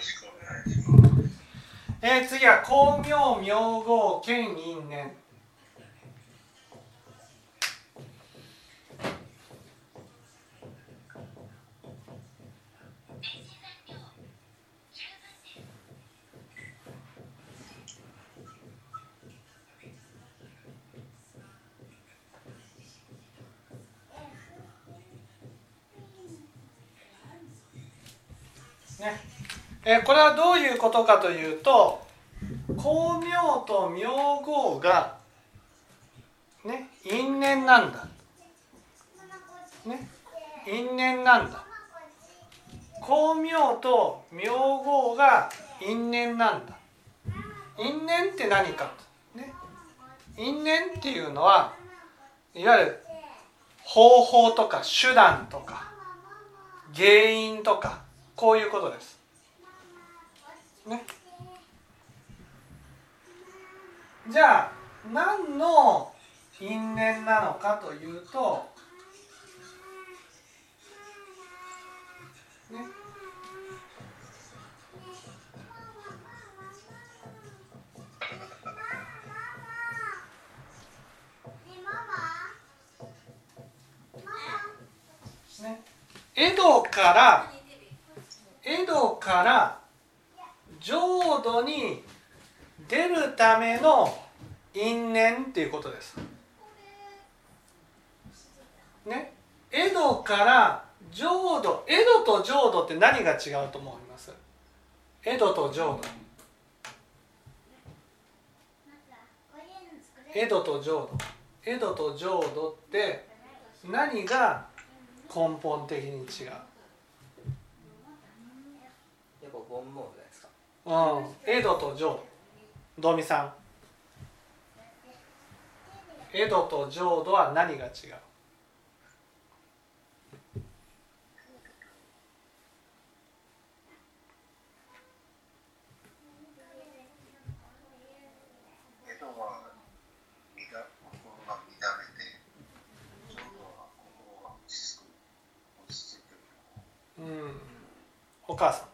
ろしくお願いします。えー、次は光明明号兼因縁えーこれはどういうことかというと光明と明号がね因縁なんだ。ね因縁なんだ。光明と明号が因縁なんだ。因縁って何か。ね。因縁っていうのはいわゆる方法とか手段とか原因とかこういうことです。ね。じゃあ何の因縁なのかというとね。ね。江戸から江戸から浄土に出るための因縁っていうことです。ね、江戸から浄土。江戸と浄土って何が違うと思います？江戸と浄土。江戸と浄土。江戸と浄土って何が根本的に違う？やっぱ煩悩でうん。エドとジョー。ドミさん。エドとジョードは何が違う江戸は身が心が乱れて、浄土は心が落ち着く、落ち着いてる。うんお母さん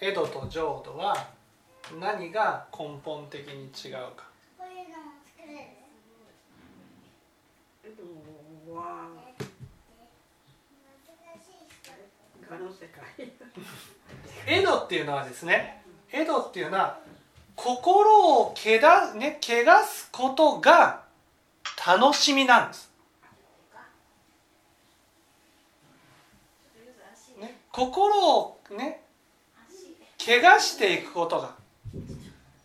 江戸と浄土は何が根本的に違うか。江戸っていうのはですね江戸っていうのは心をけだ、ね、汚すことが楽しみなんです、ね、心をね怪我していくことが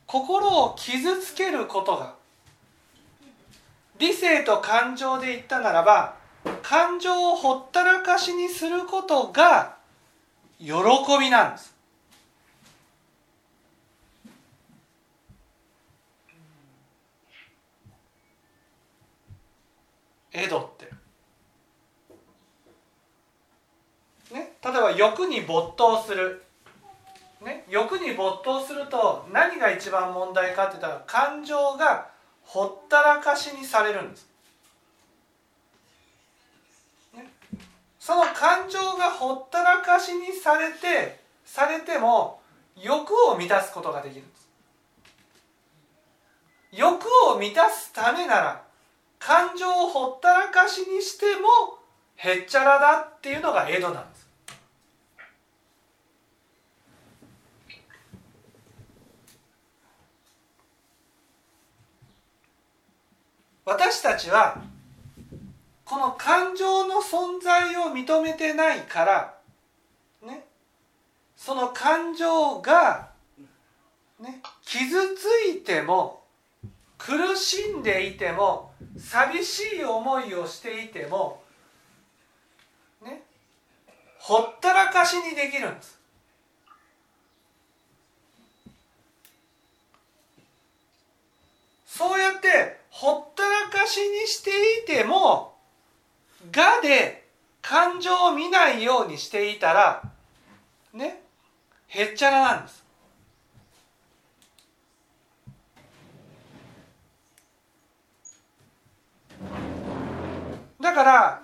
心を傷つけることが理性と感情で言ったならば感情をほったらかしにすることが喜びなんです。江戸って。ね例えば欲に没頭する。ね、欲に没頭すると何が一番問題かって言ったら感情がほったらかしにされるんです、ね、その感情がほったらかしにされてされても欲を満たすことができるんです。欲を満たすためなら感情をほったらかしにしてもへっちゃらだっていうのが江戸なんです。私たちはこの感情の存在を認めてないからねその感情が、ね、傷ついても苦しんでいても寂しい思いをしていてもねほったらかしにできるんです。そうやってほったらかしにしていても「が」で感情を見ないようにしていたらねへっちゃらなんです。だから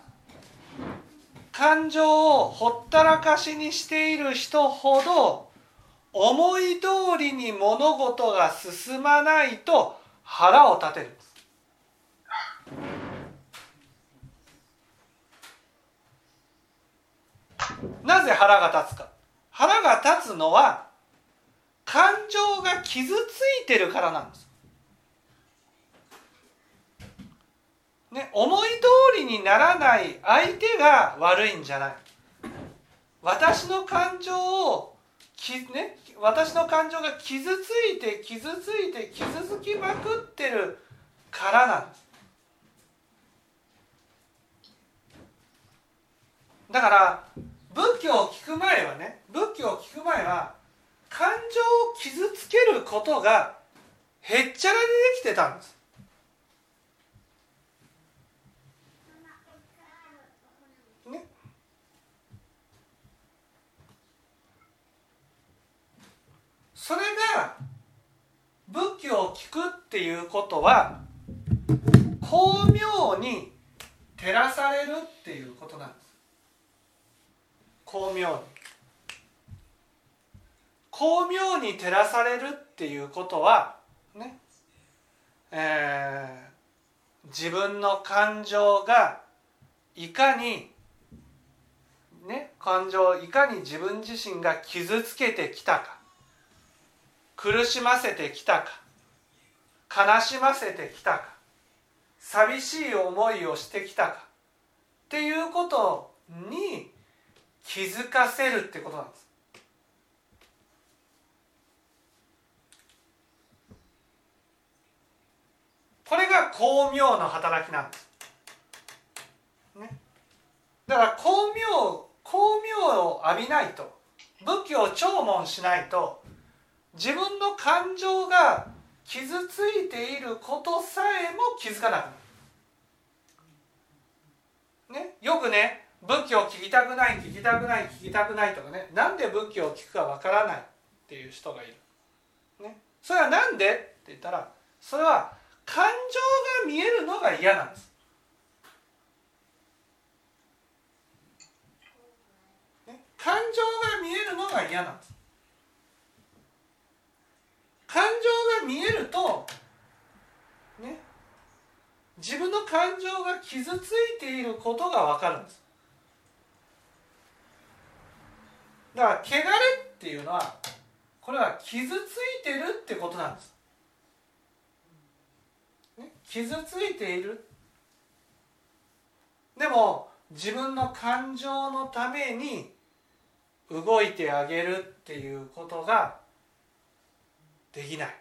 感情をほったらかしにしている人ほど思い通りに物事が進まないと腹を立てるんです。なぜ腹が立つか腹が立つのは感情が傷ついてるからなんです。ね、思い通りにならない相手が悪いんじゃない。私の感情をき、ね、私の感情が傷ついて傷ついて傷つきまくってるからなんです。だから仏教を聞く前はね仏教を聞く前は感情を傷つけることがへっちゃらでできてたんです。ね。それが仏教を聞くっていうことは巧妙に照らされるっていうことなんです。巧妙に巧妙に照らされるっていうことはねえー、自分の感情がいかにね感情をいかに自分自身が傷つけてきたか苦しませてきたか悲しませてきたか寂しい思いをしてきたかっていうことに気づかせるってことなんです。これが巧妙の働きなんです、ね、だから巧妙巧妙を浴びないと仏教を聴聞しないと自分の感情が傷ついていることさえも気づかなくなる。ね、よくね仏教を聞きたくない聞きたくない聞きたくないとかねなんで仏教を聞くかわからないっていう人がいる。ね、それは何で？って言ったらそれは感情が見えるのが嫌なんです。ね、感情が見えるのが嫌なんです。感情が見えるとね自分の感情が傷ついていることが分かるんですだから汚れっていうのはこれは傷ついてるってことなんです、ね、傷ついている。でも自分の感情のために動いてあげるっていうことができない。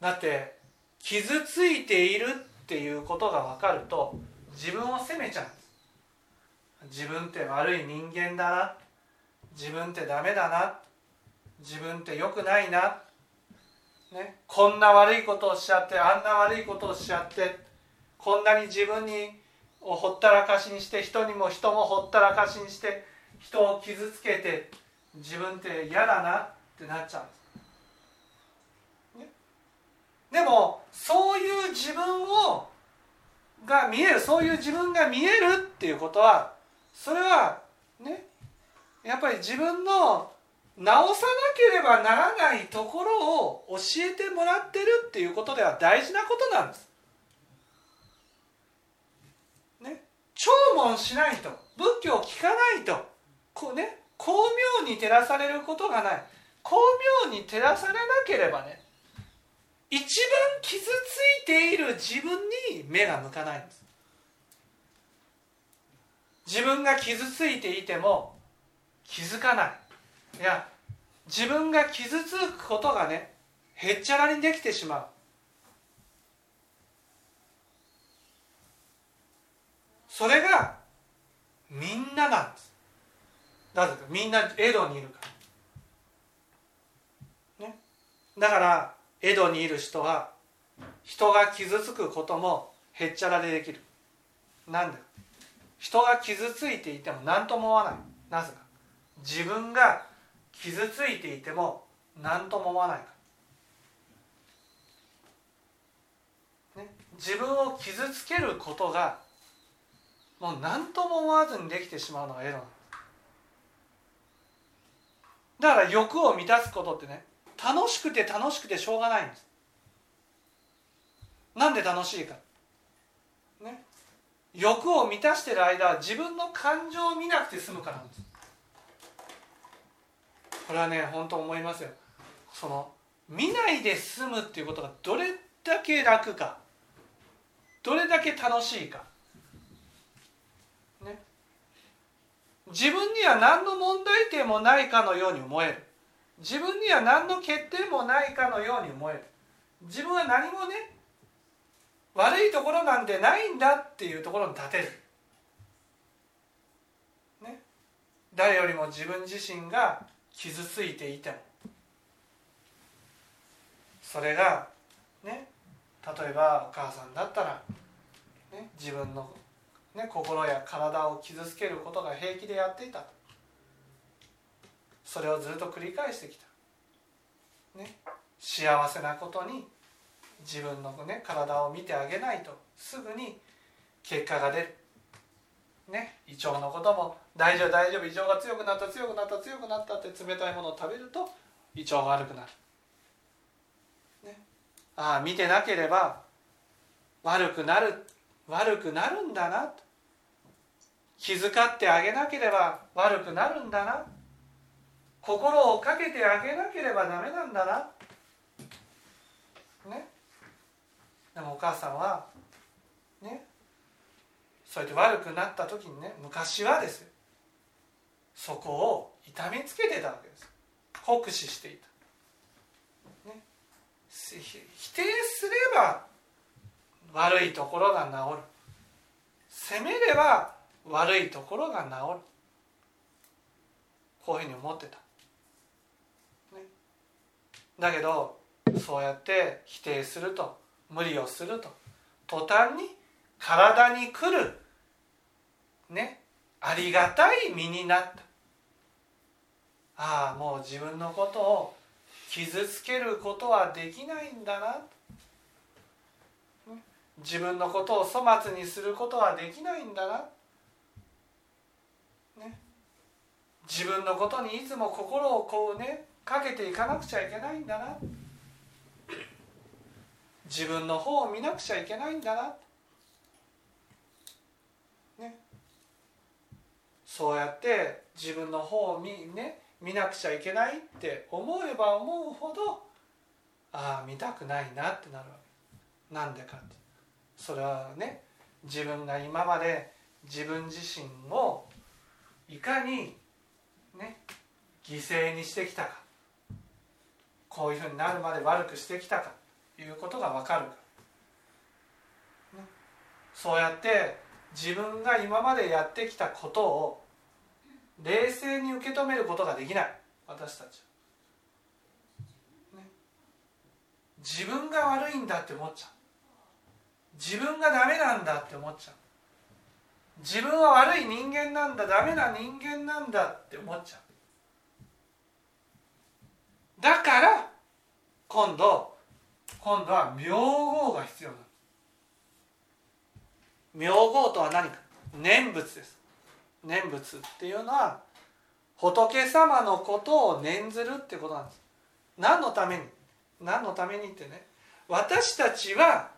だって傷ついているっていうことが分かると自分を責めちゃう。自分って悪い人間だな。自分ってダメだな。自分って良くないな、ね、こんな悪いことをしちゃってあんな悪いことをしちゃってこんなに自分にをほったらかしにして人にも人もほったらかしにして人を傷つけて自分って嫌だな。ってなっちゃうんです。でもそういう自分をが見える。そういう自分が見えるっていうことはそれはねやっぱり自分の直さなければならないところを教えてもらってるっていうことでは大事なことなんです。ね、聴聞しないと仏教を聞かないとこうね巧妙に照らされることがない巧妙に照らされなければね一番傷ついている自分に目が向かないんです自分が傷ついていても気づかない。いや自分が傷つくことがねへっちゃらにできてしまう。それがみんななんです。なぜかみんな江戸にいるから。ね。だから江戸にいる人は人が傷つくこともへっちゃらでできる。なんで人が傷ついていても何とも思わない。なぜか。自分が傷ついていても何とも思わないか。ら、ね、自分を傷つけることがもう何とも思わずにできてしまうのがエロなんです。だから欲を満たすことってね楽しくて楽しくてしょうがないんです。なんで楽しいか。欲を満たしてる間自分の感情を見なくて済むからなんです。これはね本当思いますよ。その見ないで済むっていうことがどれだけ楽か。どれだけ楽しいか。ね。自分には何の問題点もないかのように思える。自分には何の欠点もないかのように思える。自分は何もね悪いところなんてないんだっていうところに立てる、ね、誰よりも自分自身が傷ついていても。それがね。例えばお母さんだったら、ね、自分の、ね、心や体を傷つけることが平気でやっていた。それをずっと繰り返してきた、ね、幸せなことに自分の、ね、体を見てあげないとすぐに結果が出る。ね、胃腸のことも大丈夫大丈夫胃腸が強くなった強くなった強くなったって冷たいものを食べると胃腸が悪くなる、ね、ああ見てなければ悪くなる悪くなるんだな。と気遣ってあげなければ悪くなるんだな。心をかけてあげなければダメなんだな。ね。でもお母さんはねそうやって悪くなった時にね昔はですよそこを痛めつけてたわけです。酷使していた、ね、否定すれば悪いところが治る。責めれば悪いところが治る。こういうふうに思ってた、ね、だけどそうやって否定すると無理をすると。途端に体に来る。ね。ありがたい身になった。ああもう自分のことを傷つけることはできないんだな。自分のことを粗末にすることはできないんだな、ね、自分のことにいつも心をこうねかけていかなくちゃいけないんだな。自分の方を見なくちゃいけないんだな。そうやって自分の方を見,、ね、見なくちゃいけないって思えば思うほどああ見たくないなってなるわけ。なんでかってそれはね自分が今まで自分自身をいかにね犠牲にしてきたか。こういうふうになるまで悪くしてきたか。いうことが分かる、そうやって自分が今までやってきたことを冷静に受け止めることができない。私たちは、自分が悪いんだって思っちゃう。自分がダメなんだって思っちゃう。自分は悪い人間なんだダメな人間なんだって思っちゃう。だから今度今度は名号が必要なの名号とは何か？念仏です。念仏っていうのは仏様のことを念ずるってことなんです。何のために？何のためにってね。私たちは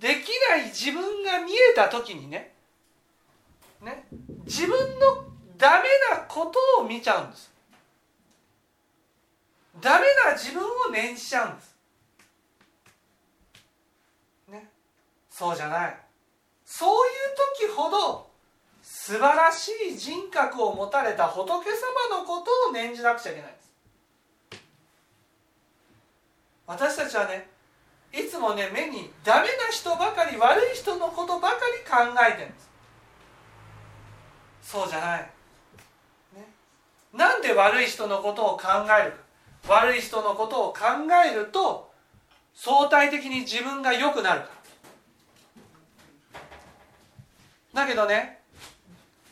できない自分が見えた時にね。ね。自分のダメなことを見ちゃうんです。ダメな自分を念じちゃうんです。そうじゃない。そういう時ほど素晴らしい人格を持たれた仏様のことを念じなくちゃいけないんです。私たちはねいつもね目にダメな人ばかり悪い人のことばかり考えてるんです。そうじゃない、ね、なんで悪い人のことを考えるか。悪い人のことを考えると相対的に自分が良くなるか。だけどね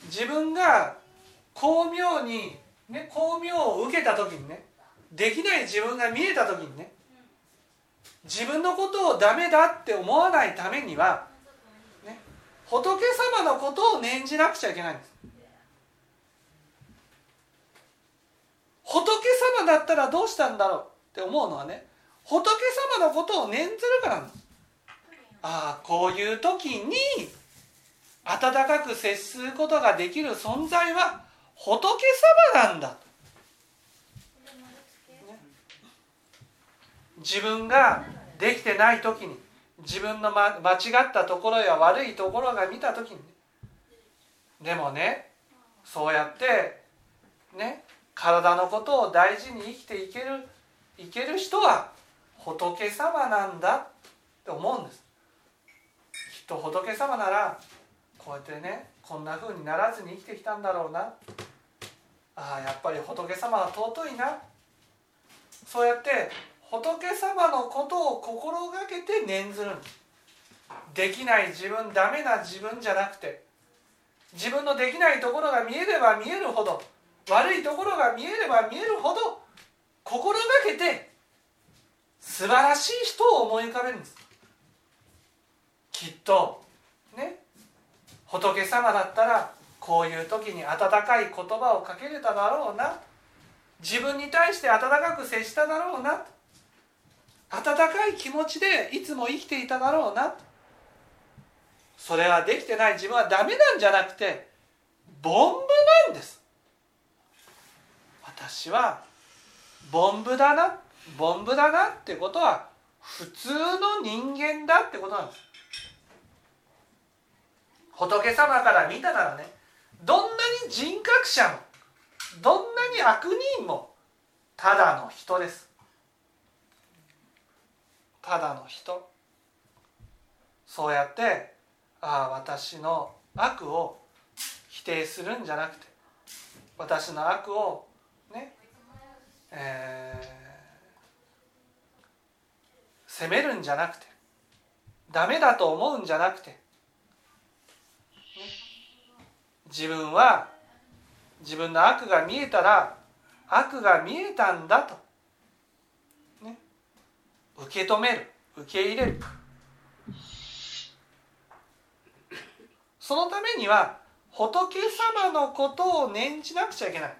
自分が巧妙に、ね、巧妙を受けた時にねできない自分が見えた時にね自分のことをダメだって思わないためには、ね、仏様のことを念じなくちゃいけないんです。仏様だったらどうしたんだろうって思うのはね仏様のことを念ずるからなんです。ああこういう時に温かく接することができる存在は仏様なんだ。自分ができてない時に自分の、間違ったところや悪いところが見た時にでもねそうやってね体のことを大事に生きていけるいける人は仏様なんだって思うんです。きっと仏様ならこうやってねこんな風にならずに生きてきたんだろうな。あやっぱり仏様は尊いな。そうやって仏様のことを心がけて念ずるできない自分ダメな自分じゃなくて。自分のできないところが見えれば見えるほど。悪いところが見えれば見えるほど。心がけて素晴らしい人を思い浮かべるんです。きっと仏様だったらこういう時に温かい言葉をかけれただろうな。自分に対して温かく接しただろうな。温かい気持ちでいつも生きていただろうな。それはできてない。自分はダメなんじゃなくて凡夫なんです。私は凡夫だな。凡夫だなってことは普通の人間だってことなんです。仏様から見たならねどんなに人格者もどんなに悪人もただの人です。ただの人。そうやってああ私の悪を否定するんじゃなくて私の悪をねえー、責めるんじゃなくてダメだと思うんじゃなくて、ね、自分は自分の悪が見えたら悪が見えたんだと、ね、受け止める。受け入れる。そのためには仏様のことを念じなくちゃいけない。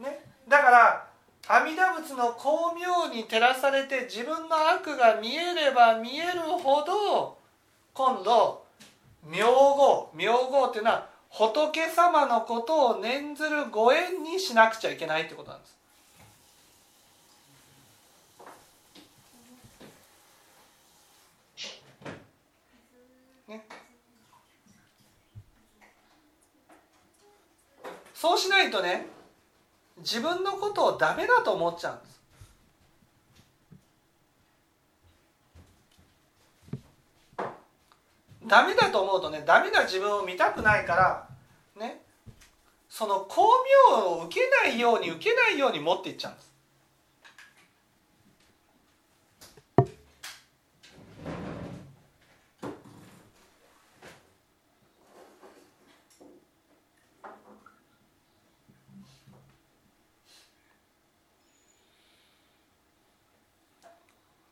ね、だから阿弥陀仏の光明に照らされて自分の悪が見えれば見えるほど今度名号名号っていうのは仏様のことを念ずるご縁にしなくちゃいけないってことなんです。ね、そうしないとね自分のことをダメだと思っちゃうんですダメだと思うとねダメな自分を見たくないからねその巧妙を受けないように受けないように持っていっちゃうんです。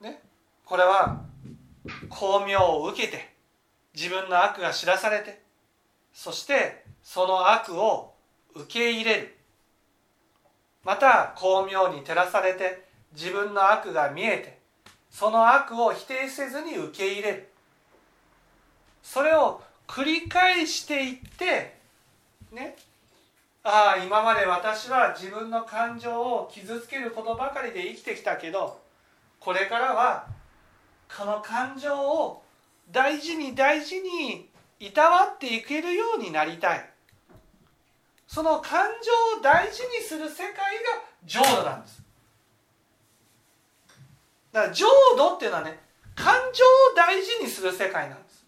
ねこれは巧妙を受けて自分の悪が知らされてそしてその悪を受け入れる。また巧妙に照らされて自分の悪が見えてその悪を否定せずに受け入れる。それを繰り返していってねああ今まで私は自分の感情を傷つけることばかりで生きてきたけどこれからはこの感情を大事に大事にいたわっていけるようになりたい。その感情を大事にする世界が浄土なんです。だから浄土っていうのはね感情を大事にする世界なんです。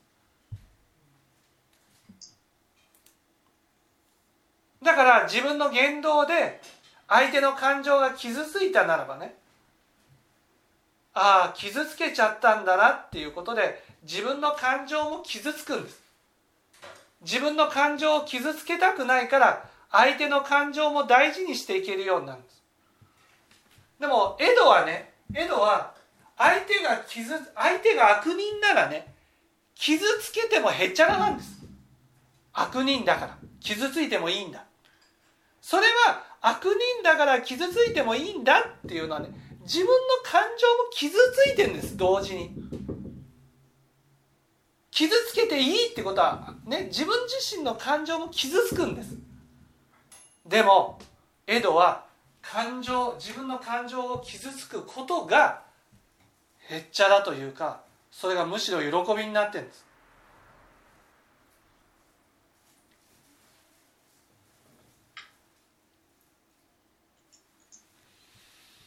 だから自分の言動で相手の感情が傷ついたならばねああ傷つけちゃったんだなっていうことで自分の感情も傷つくんです。自分の感情を傷つけたくないから相手の感情も大事にしていけるようになるんです。でもエドはねエドは相手が傷相手が悪人ならね傷つけてもへっちゃらなんです。悪人だから傷ついてもいいんだ。それは悪人だから傷ついてもいいんだっていうのはね自分の感情も傷ついてるんです同時に。傷つけていいってことはね自分自身の感情も傷つくんです。でもエドは感情自分の感情を傷つくことがへっちゃらというかそれがむしろ喜びになってるんです。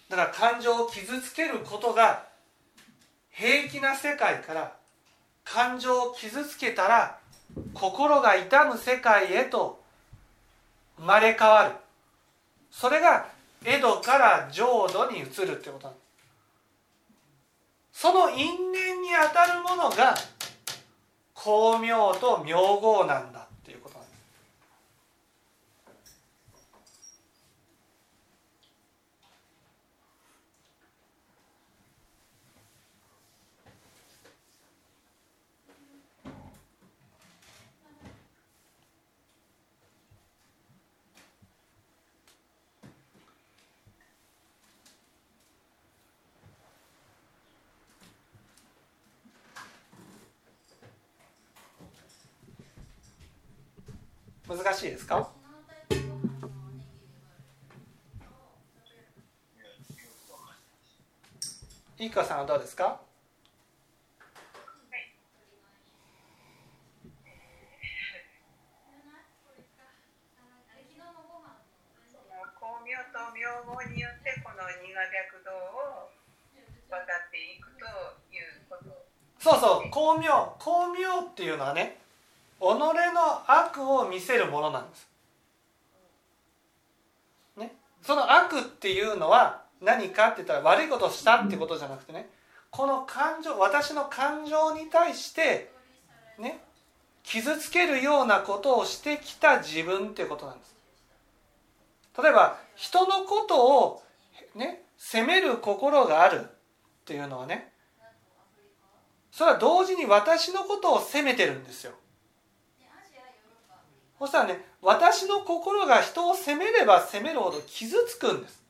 だから感情を傷つけることが平気な世界から感情を傷つけたら心が痛む世界へと生まれ変わる。それが江戸から浄土に移るってことなんですその因縁にあたるものが光明と明号なんだっていうことなんです難しいですか？いかさんはどうですか？そうそう光明光明っていうのはね見せるものなんです。ね、その悪っていうのは何かって言ったら悪いことをしたってことじゃなくてねこの感情私の感情に対してね傷つけるようなことをしてきた自分っていうことなんです。例えば人のことをね責める心があるっていうのはねそれは同時に私のことを責めてるんですよ。そしたらね私の心が人を責めれば責めるほど傷つくんです。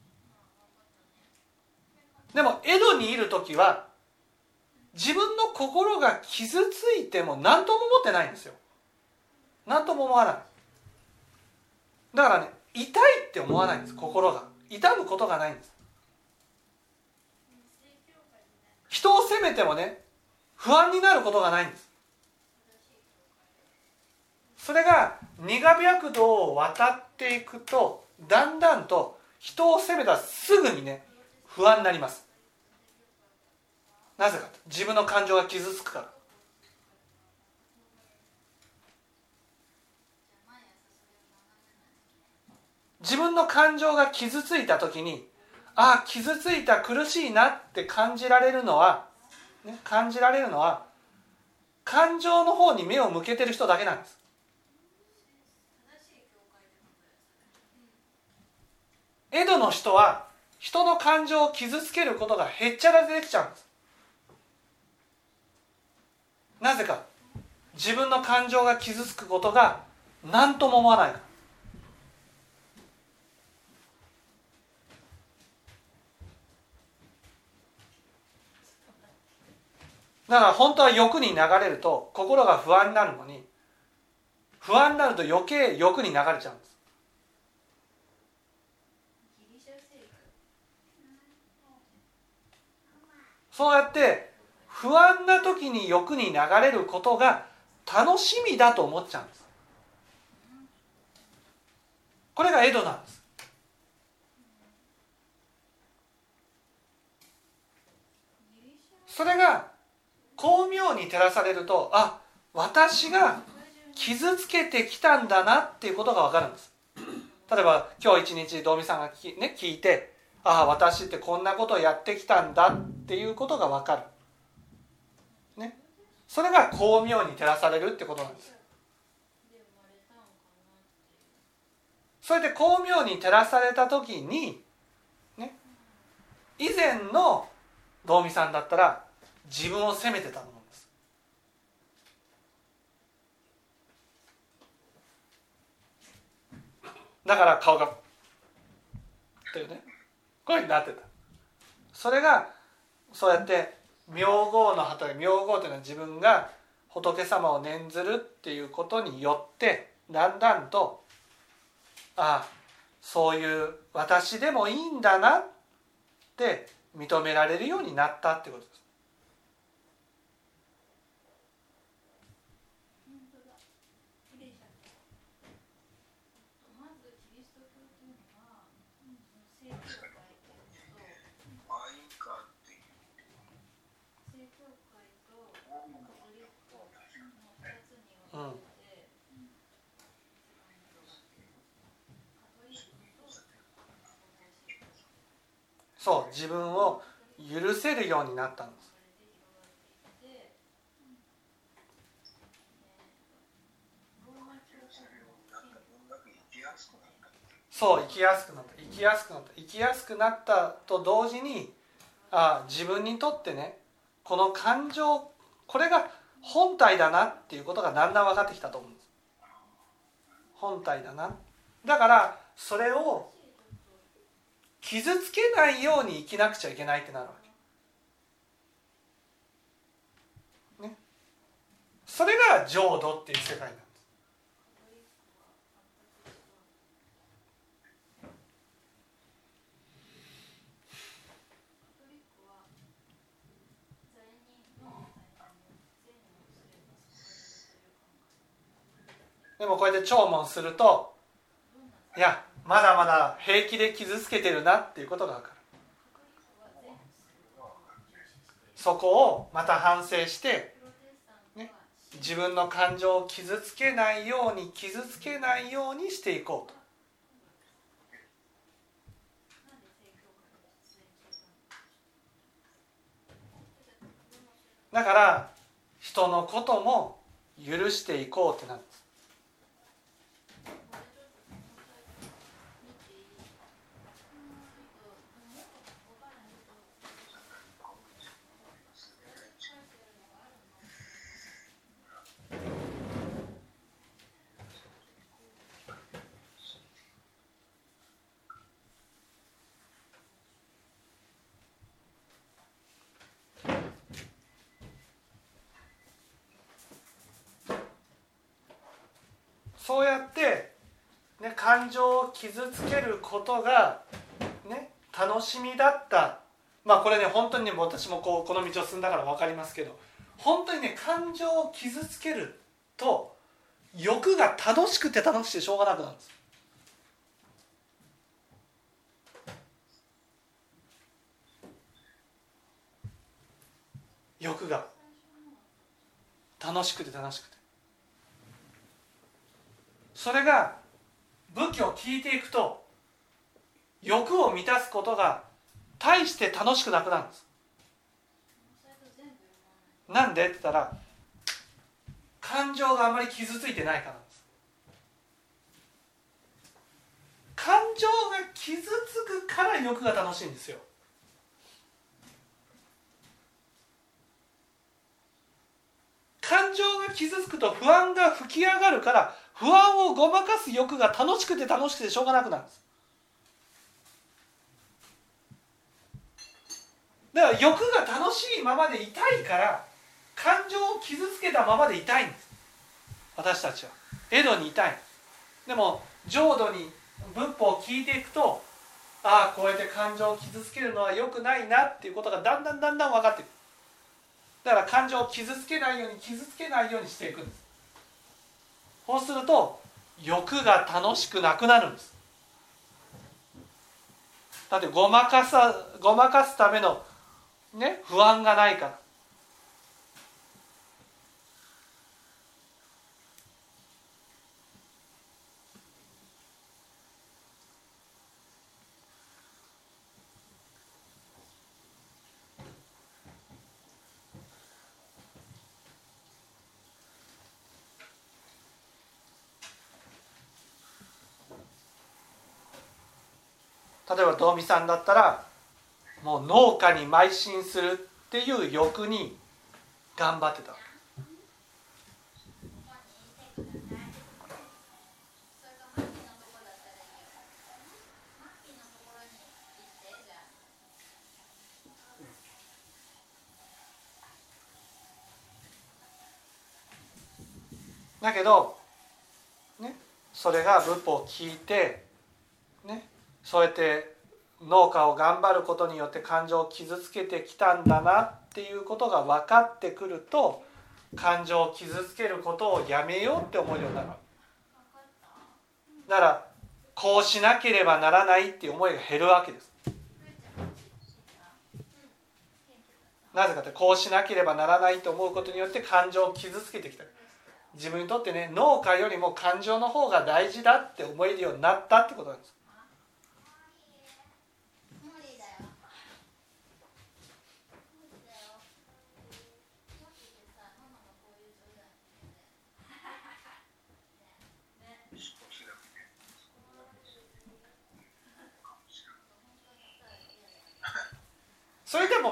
でも江戸にいる時は自分の心が傷ついても何とも思ってないんですよ。何とも思わない。だからね痛いって思わないんです心が。痛むことがないんです。人を責めてもね不安になることがないんです。それが苦白道を渡っていくとだんだんと人を責めたらすぐにね不安になります。なぜかと自分の感情が傷つくから。自分の感情が傷ついた時にああ傷ついた苦しいなって感じられるのは、ね、感じられるのは感情の方に目を向けてる人だけなんです。江戸の人は人の感情を傷つけることがへっちゃらでできちゃうんです。なぜか。自分の感情が傷つくことが何とも思わないから。だから本当は欲に流れると心が不安になるのに不安になると余計欲に流れちゃうんです。そうやって不安な時に欲に流れることが楽しみだと思っちゃうんです。これが江戸なんです。それが巧妙に照らされるとあ私が傷つけてきたんだなっていうことが分かるんです。例えば今日一日道美さんがき、ね、聞いてああ私ってこんなことをやってきたんだっていうことが分かる、ね、それが巧妙に照らされるってことなんです。それで巧妙に照らされた時に、ね、以前の道美さんだったら自分を責めてたと思うんです。だから顔がというね。こういうふうになってたそれがそうやって名号の働き名号というのは自分が仏様を念ずるっていうことによってだんだんとああそういう私でもいいんだなって認められるようになったってことです。マイカっていううん。そう自分を許せるようになったんです。そう生きやすくなった。生きやすくなった。生きやすくなったと同時にあ自分にとってねこの感情これが本体だなっていうことがだんだん分かってきたと思うんです。本体だな。だからそれを傷つけないように生きなくちゃいけないってなるわけ。ね。それが浄土っていう世界なでもこうやって聴聞するといやまだまだ平気で傷つけてるなっていうことが分かる。そこをまた反省して、ね、自分の感情を傷つけないように傷つけないようにしていこうと。だから人のことも許していこうってなる。んですそうやって、ね、感情を傷つけることが、ね、楽しみだった。まあこれね本当にね私もこうこの道を進んだから分かりますけど本当にね感情を傷つけると欲が楽しくて楽しくてしょうがなくなるんです。欲が。楽しくて楽しくて。それが仏教を聞いていくと欲を満たすことが大して楽しくなくなるんです。なんでって言ったら感情があまり傷ついてないからです。感情が傷つくから欲が楽しいんですよ。感情が傷つくと不安が吹き上がるから不安をごまかす欲が楽しくて楽しくてしょうがなくなるんです。だから欲が楽しいままでいたいから感情を傷つけたままでいたいんです。私たちは。江戸にいたいでも浄土に仏法を聞いていくとああこうやって感情を傷つけるのは良くないなっていうことがだんだんだんだん分かってくだから感情を傷つけないように傷つけないようにしていくんです。そうすると欲が楽しくなくなるんです。だってごまかさごまかすためのね不安がないから。例えば道美さんだったらもう農家に邁進するっていう欲に頑張ってた。だけど、ね、それが仏法を聞いて、ね、そうやって農家を頑張ることによって感情を傷つけてきたんだなっていうことが分かってくると感情を傷つけることをやめようって思うようになる。だからこうしなければならないっていう思いが減るわけです。なぜかってこうしなければならないと思うことによって感情を傷つけてきた。自分にとってね農家よりも感情の方が大事だって思えるようになったってことなんです。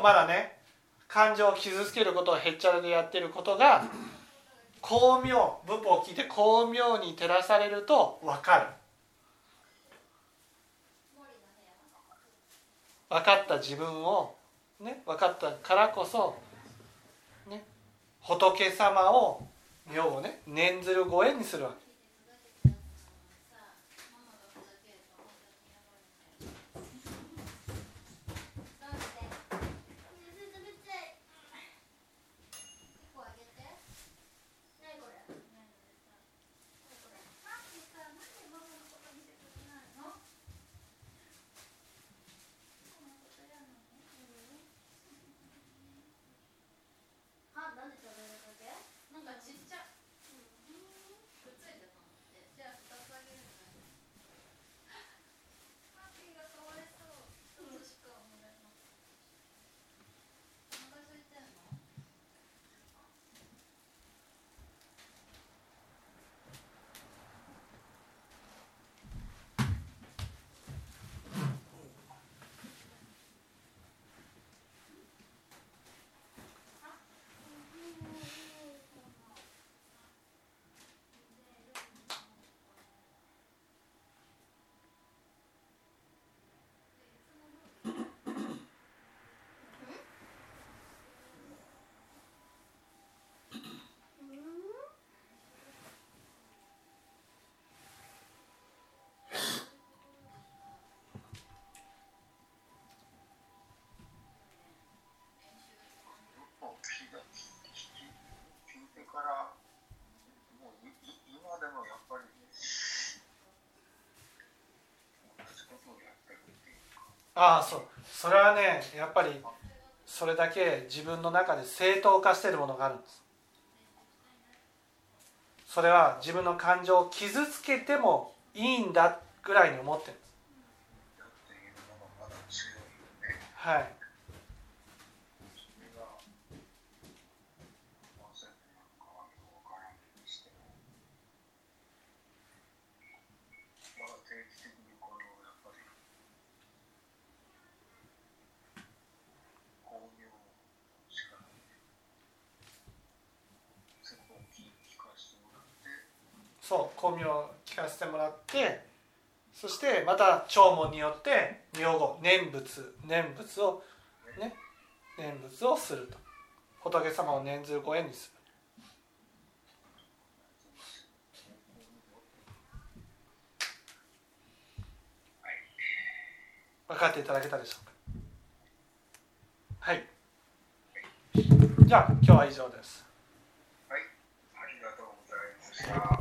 まだね感情を傷つけることをへっちゃらでやってることが巧妙仏法を聞いて巧妙に照らされると分かる。分かった自分をね分かったからこそね仏様を名をね念ずるご縁にするわけ。ああそう。それはねやっぱりそれだけ自分の中で正当化しているものがあるんです。それは自分の感情を傷つけてもいいんだぐらいに思ってるんです。はい興味を聞かせてもらってそしてまた聴聞によって名語念仏念仏をね念仏をすると。仏様を念ずるご縁にする。分かっていただけたでしょうか？はい。じゃあ今日は以上です。はい。ありがとうございました。